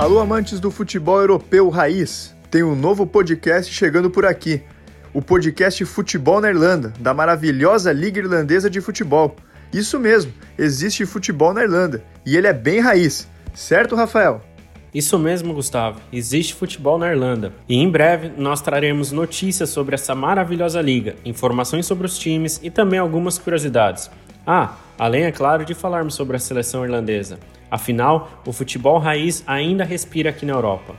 Alô, amantes do futebol europeu raiz! Tem um novo podcast chegando por aqui. O podcast Futebol na Irlanda, da maravilhosa Liga Irlandesa de Futebol. Isso mesmo, existe futebol na Irlanda e ele é bem raiz. Certo, Rafael? Isso mesmo, Gustavo. Existe futebol na Irlanda. E em breve nós traremos notícias sobre essa maravilhosa liga, informações sobre os times e também algumas curiosidades. Ah, além, é claro, de falarmos sobre a seleção irlandesa. Afinal, o futebol raiz ainda respira aqui na Europa.